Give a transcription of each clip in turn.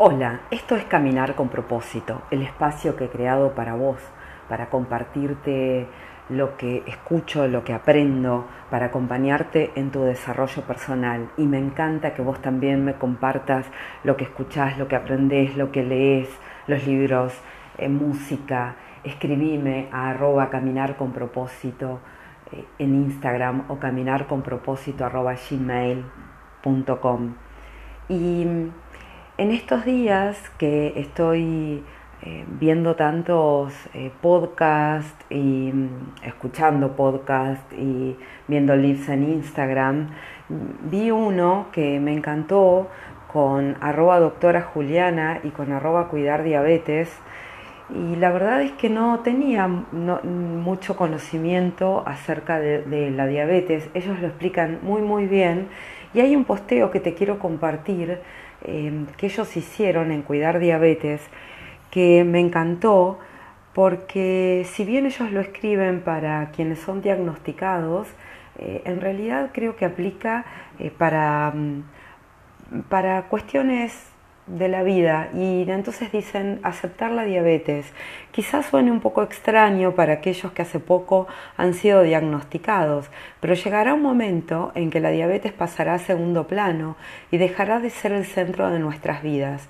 Hola, esto es Caminar con propósito, el espacio que he creado para vos, para compartirte lo que escucho, lo que aprendo, para acompañarte en tu desarrollo personal. Y me encanta que vos también me compartas lo que escuchás, lo que aprendés, lo que lees, los libros, eh, música. Escribime a arroba caminar con propósito eh, en Instagram o caminar con propósito arroba gmail.com. Y en estos días que estoy eh, viendo tantos eh, podcasts y mm, escuchando podcasts y viendo lives en Instagram, vi uno que me encantó con arroba doctora Juliana y con arroba cuidar diabetes. Y la verdad es que no tenía mucho conocimiento acerca de, la diabetes, ellos lo explican muy muy bien. Y hay un posteo que te quiero compartir Em, que ellos hicieron en Cuidar Diabetes, que me encantó porque si bien ellos lo escriben para quienes son diagnosticados, eh, en realidad creo que aplica eh, para, mm, para cuestiones de la vida y entonces dicen aceptar la diabetes. Quizás suene un poco extraño para aquellos que hace poco han sido diagnosticados, pero llegará un momento en que la diabetes pasará a segundo plano y dejará de ser el centro de nuestras vidas.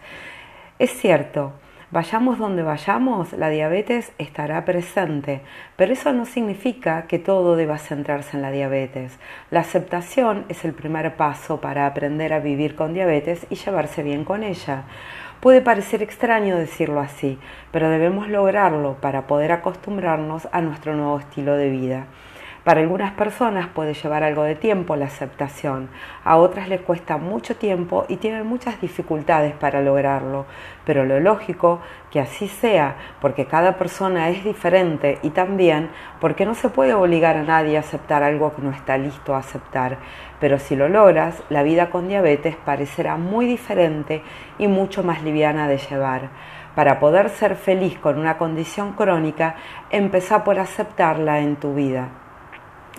Es cierto, Vayamos donde vayamos, la diabetes estará presente, pero eso no significa que todo deba centrarse en la diabetes. La aceptación es el primer paso para aprender a vivir con diabetes y llevarse bien con ella. Puede parecer extraño decirlo así, pero debemos lograrlo para poder acostumbrarnos a nuestro nuevo estilo de vida. Para algunas personas puede llevar algo de tiempo la aceptación, a otras les cuesta mucho tiempo y tienen muchas dificultades para lograrlo, pero lo lógico que así sea, porque cada persona es diferente y también porque no se puede obligar a nadie a aceptar algo que no está listo a aceptar, pero si lo logras, la vida con diabetes parecerá muy diferente y mucho más liviana de llevar. Para poder ser feliz con una condición crónica, empezá por aceptarla en tu vida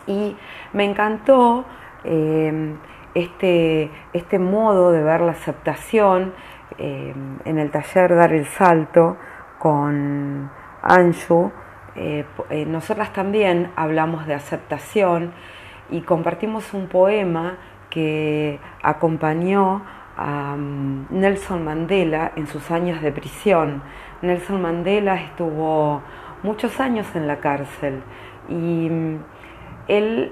y me encantó eh, este, este, modo de ver la aceptación eh, en el taller Dar el Salto con Anshu. Eh, nosotras también hablamos de aceptación y compartimos un poema que acompañó a mm, Nelson Mandela en sus años de prisión. Nelson Mandela estuvo muchos años en la cárcel y mm, él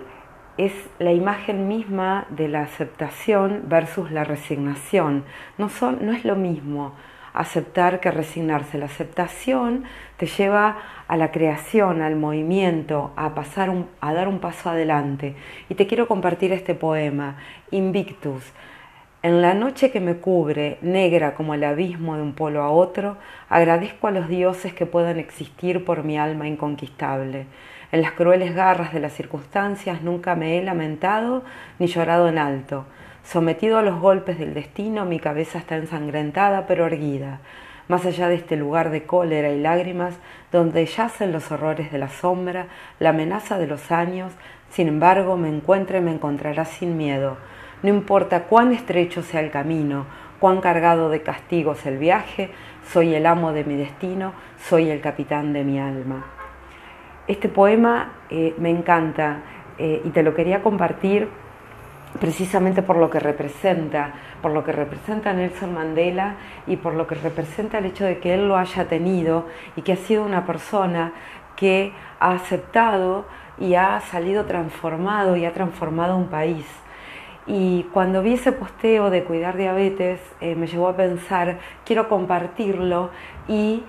es la imagen misma de la aceptación versus la resignación. No, son, no es lo mismo aceptar que resignarse. La aceptación te lleva a la creación, al movimiento, a, pasar a dar un paso adelante. Y te quiero compartir este poema, Invictus. En la noche que me cubre, negra como el abismo de un polo a otro, agradezco a los dioses que puedan existir por mi alma inconquistable. En las crueles garras de las circunstancias nunca me he lamentado ni llorado en alto. Sometido a los golpes del destino, mi cabeza está ensangrentada pero erguida. Más allá de este lugar de cólera y lágrimas, donde yacen los horrores de la sombra, la amenaza de los años, sin embargo, me encuentre y me encontrará sin miedo. No importa cuán estrecho sea el camino, cuán cargado de castigos el viaje, soy el amo de mi destino, soy el capitán de mi alma. Este poema eh, me encanta eh, y te lo quería compartir precisamente por lo que representa, por lo que representa Nelson Mandela y por lo que representa el hecho de que él lo haya tenido y que ha sido una persona que ha aceptado y ha salido transformado y ha transformado un país. Y cuando vi ese posteo de cuidar diabetes, eh, me llevó a pensar, quiero compartirlo y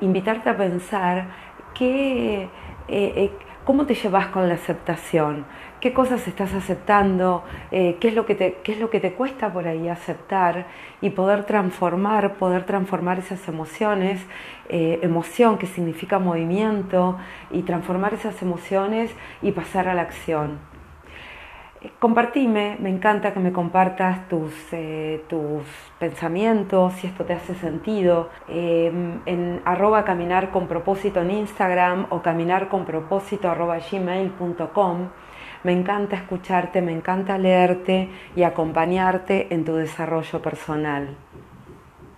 invitarte a pensar que eh, eh, ¿cómo te llevas con la aceptación? ¿Qué cosas estás aceptando? Eh, ¿qué, es lo que te, ¿Qué es lo que te cuesta por ahí aceptar? Y poder transformar, poder transformar esas emociones, emoción que significa movimiento, y transformar esas emociones y pasar a la acción. Compartime, me encanta que me compartas tus, eh, tus pensamientos, si esto te hace sentido, em, en arroba caminar con propósito en Instagram o caminar con propósito gmail.com. Me encanta escucharte, me encanta leerte y acompañarte en tu desarrollo personal.